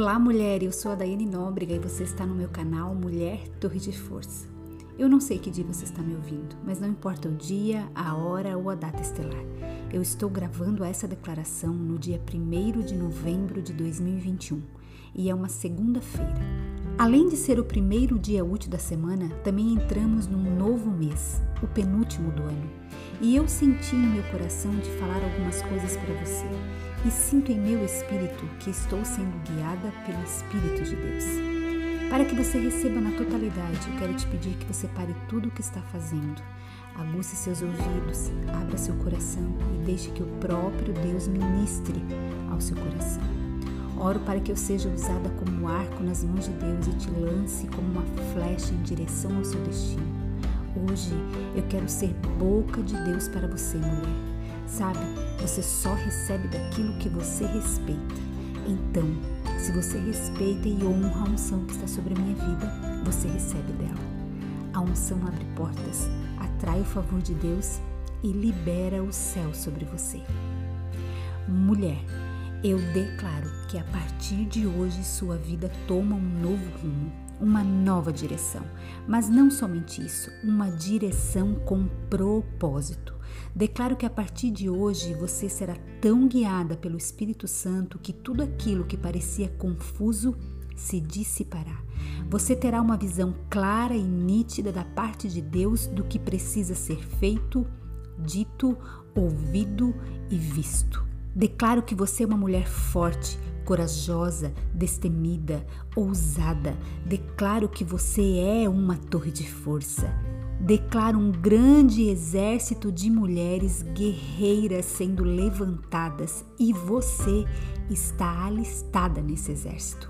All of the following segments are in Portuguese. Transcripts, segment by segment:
Olá, mulher. Eu sou a Daiane Nóbrega e você está no meu canal Mulher Torre de Força. Eu não sei que dia você está me ouvindo, mas não importa o dia, a hora ou a data estelar. Eu estou gravando essa declaração no dia 1 de novembro de 2021 e é uma segunda-feira. Além de ser o primeiro dia útil da semana, também entramos num novo mês, o penúltimo do ano. E eu senti em meu coração de falar algumas coisas para você. E sinto em meu espírito que estou sendo guiada pelo Espírito de Deus. Para que você receba na totalidade, eu quero te pedir que você pare tudo o que está fazendo. Aguce seus ouvidos, abra seu coração e deixe que o próprio Deus ministre ao seu coração. Oro para que eu seja usada como arco nas mãos de Deus e te lance como uma flecha em direção ao seu destino. Hoje eu quero ser boca de Deus para você, mulher. Sabe, você só recebe daquilo que você respeita. Então, se você respeita e honra a unção que está sobre a minha vida, você recebe dela. A unção abre portas, atrai o favor de Deus e libera o céu sobre você. Mulher, eu declaro que a partir de hoje sua vida toma um novo rumo, uma nova direção. Mas não somente isso, uma direção com propósito. Declaro que a partir de hoje você será tão guiada pelo Espírito Santo que tudo aquilo que parecia confuso se dissipará. Você terá uma visão clara e nítida da parte de Deus do que precisa ser feito, dito, ouvido e visto. Declaro que você é uma mulher forte, corajosa, destemida, ousada. Declaro que você é uma torre de força. Declaro um grande exército de mulheres guerreiras sendo levantadas e você está alistada nesse exército.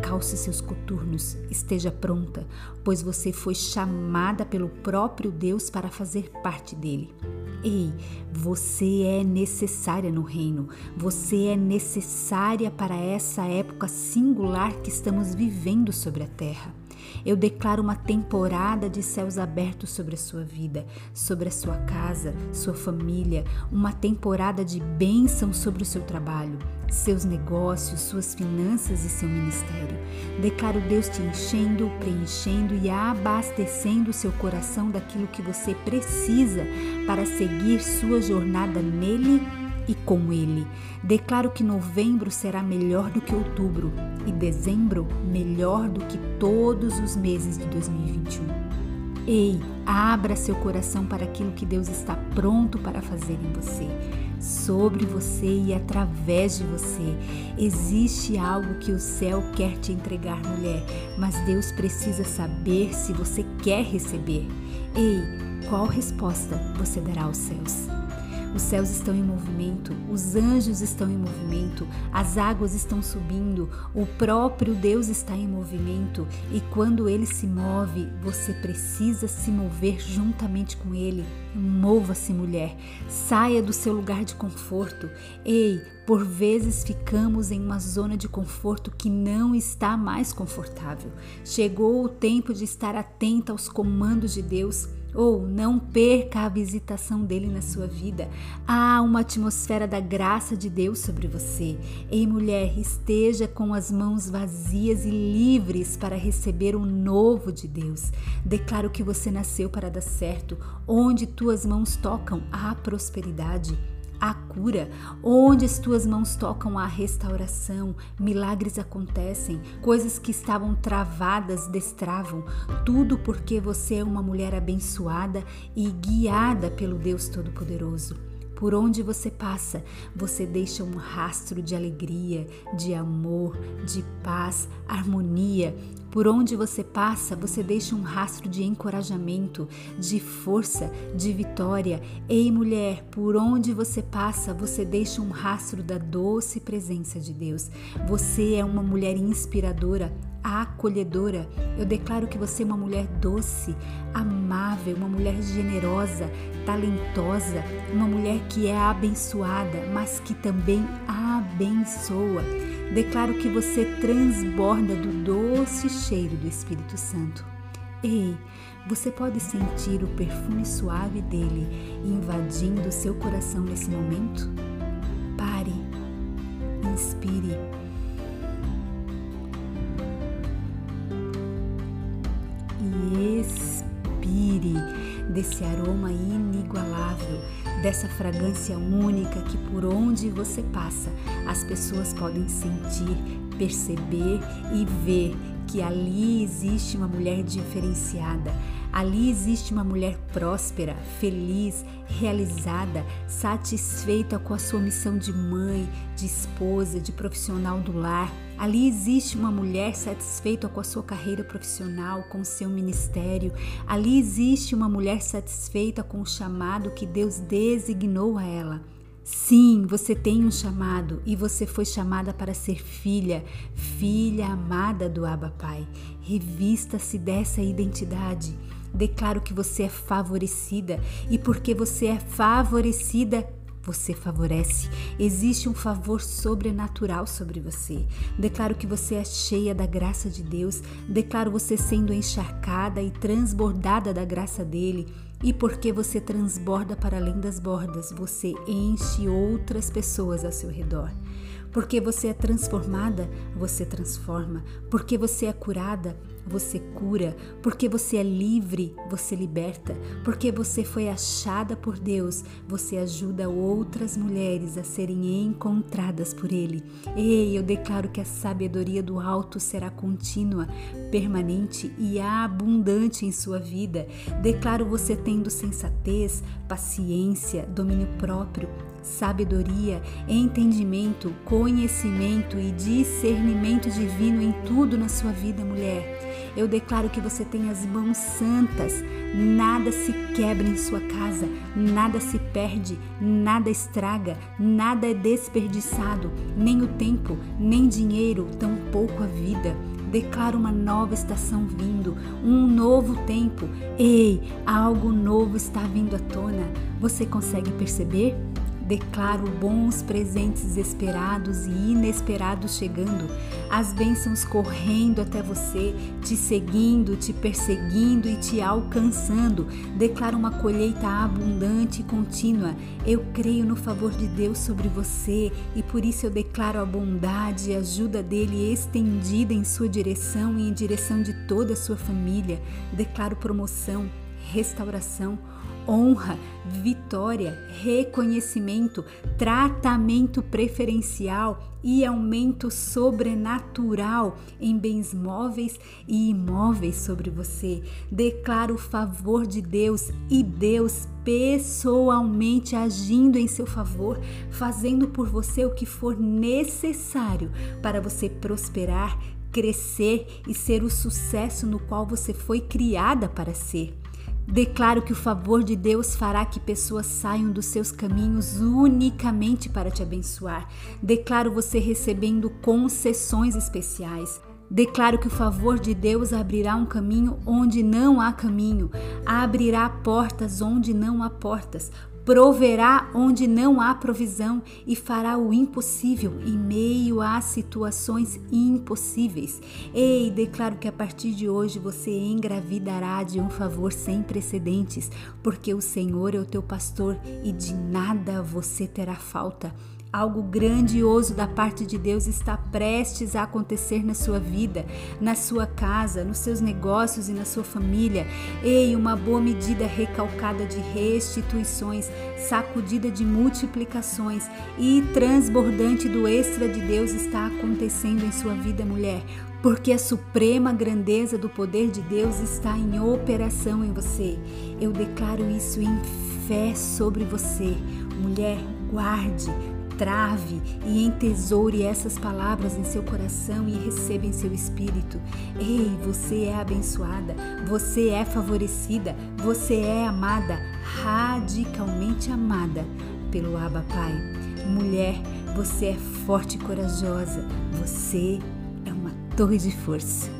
Calce seus coturnos, esteja pronta, pois você foi chamada pelo próprio Deus para fazer parte dele. Ei, você é necessária no reino, você é necessária para essa época singular que estamos vivendo sobre a terra. Eu declaro uma temporada de céus abertos sobre a sua vida, sobre a sua casa, sua família, uma temporada de bênção sobre o seu trabalho, seus negócios, suas finanças e seu ministério. Declaro Deus te enchendo, preenchendo e abastecendo o seu coração daquilo que você precisa para seguir sua jornada nele e com ele. Declaro que novembro será melhor do que outubro e dezembro melhor do que todos os meses de 2021. Ei, abra seu coração para aquilo que Deus está pronto para fazer em você, sobre você e através de você. Existe algo que o céu quer te entregar, mulher, mas Deus precisa saber se você quer receber. Ei, qual resposta você dará aos céus? Os céus estão em movimento, os anjos estão em movimento, as águas estão subindo, o próprio Deus está em movimento e quando ele se move, você precisa se mover juntamente com ele. Mova-se, mulher, saia do seu lugar de conforto. Ei, por vezes ficamos em uma zona de conforto que não está mais confortável. Chegou o tempo de estar atenta aos comandos de Deus ou não perca a visitação dele na sua vida. Há uma atmosfera da graça de Deus sobre você. Ei, mulher, esteja com as mãos vazias e livres para receber o novo de Deus. Declaro que você nasceu para dar certo. Onde tuas mãos tocam, há prosperidade a cura, onde as tuas mãos tocam a restauração, milagres acontecem, coisas que estavam travadas destravam, tudo porque você é uma mulher abençoada e guiada pelo Deus Todo-Poderoso. Por onde você passa, você deixa um rastro de alegria, de amor, de paz, harmonia. Por onde você passa, você deixa um rastro de encorajamento, de força, de vitória. Ei, mulher, por onde você passa, você deixa um rastro da doce presença de Deus. Você é uma mulher inspiradora, acolhedora. Eu declaro que você é uma mulher doce, amável, uma mulher generosa, talentosa, uma mulher que é abençoada, mas que também abençoa. Declaro que você transborda do doce cheiro do Espírito Santo. Ei, você pode sentir o perfume suave dele invadindo seu coração nesse momento? e expire desse aroma inigualável, dessa fragrância única que por onde você passa, as pessoas podem sentir, perceber e ver que ali existe uma mulher diferenciada ali existe uma mulher próspera, feliz, realizada, satisfeita com a sua missão de mãe, de esposa, de profissional do lar. Ali existe uma mulher satisfeita com a sua carreira profissional, com o seu ministério. Ali existe uma mulher satisfeita com o chamado que Deus designou a ela. Sim, você tem um chamado e você foi chamada para ser filha, filha amada do Abba Pai. Revista-se dessa identidade. Declaro que você é favorecida e porque você é favorecida, você favorece. Existe um favor sobrenatural sobre você. Declaro que você é cheia da graça de Deus. Declaro você sendo encharcada e transbordada da graça dele. E porque você transborda para além das bordas, você enche outras pessoas ao seu redor. Porque você é transformada, você transforma. Porque você é curada, você cura. Porque você é livre, você liberta. Porque você foi achada por Deus, você ajuda outras mulheres a serem encontradas por Ele. Ei, eu declaro que a sabedoria do alto será contínua, permanente e abundante em sua vida. Declaro você tendo sensatez, paciência, domínio próprio, sabedoria, entendimento, conhecimento e discernimento divino em tudo na sua vida, mulher. Eu declaro que você tem as mãos santas, nada se quebra em sua casa, nada se perde, nada estraga, nada é desperdiçado, nem o tempo, nem dinheiro, tampouco a vida. Declaro uma nova estação vindo, um novo tempo. Ei, algo novo está vindo à tona. Você consegue perceber? Declaro bons presentes esperados e inesperados chegando, as bênçãos correndo até você, te seguindo, te perseguindo e te alcançando. Declaro uma colheita abundante e contínua. Eu creio no favor de Deus sobre você e por isso eu declaro a bondade e a ajuda dele estendida em sua direção e em direção de toda a sua família. Declaro promoção, restauração, honra, vitória, reconhecimento, tratamento preferencial e aumento sobrenatural em bens móveis e imóveis sobre você. Declaro o favor de Deus e Deus pessoalmente agindo em seu favor, fazendo por você o que for necessário para você prosperar, crescer e ser o sucesso no qual você foi criada para ser. Declaro que o favor de Deus fará que pessoas saiam dos seus caminhos unicamente para te abençoar. Declaro você recebendo concessões especiais. Declaro que o favor de Deus abrirá um caminho onde não há caminho, abrirá portas onde não há portas, proverá onde não há provisão e fará o impossível em meio a situações impossíveis. Ei, declaro que a partir de hoje você engravidará de um favor sem precedentes, porque o Senhor é o teu pastor e de nada você terá falta. Algo grandioso da parte de Deus está prestes a acontecer na sua vida, na sua casa, nos seus negócios e na sua família. Ei, uma boa medida recalcada de restituições, sacudida de multiplicações e transbordante do extra de Deus está acontecendo em sua vida, mulher porque a suprema grandeza do poder de Deus está em operação em você. Eu declaro isso em fé sobre você. Mulher, guarde, trave e entesoure essas palavras em seu coração e receba em seu espírito. Ei, você é abençoada, você é favorecida, você é amada, radicalmente amada pelo Abba Pai. Mulher, você é forte e corajosa, você é uma torre de força.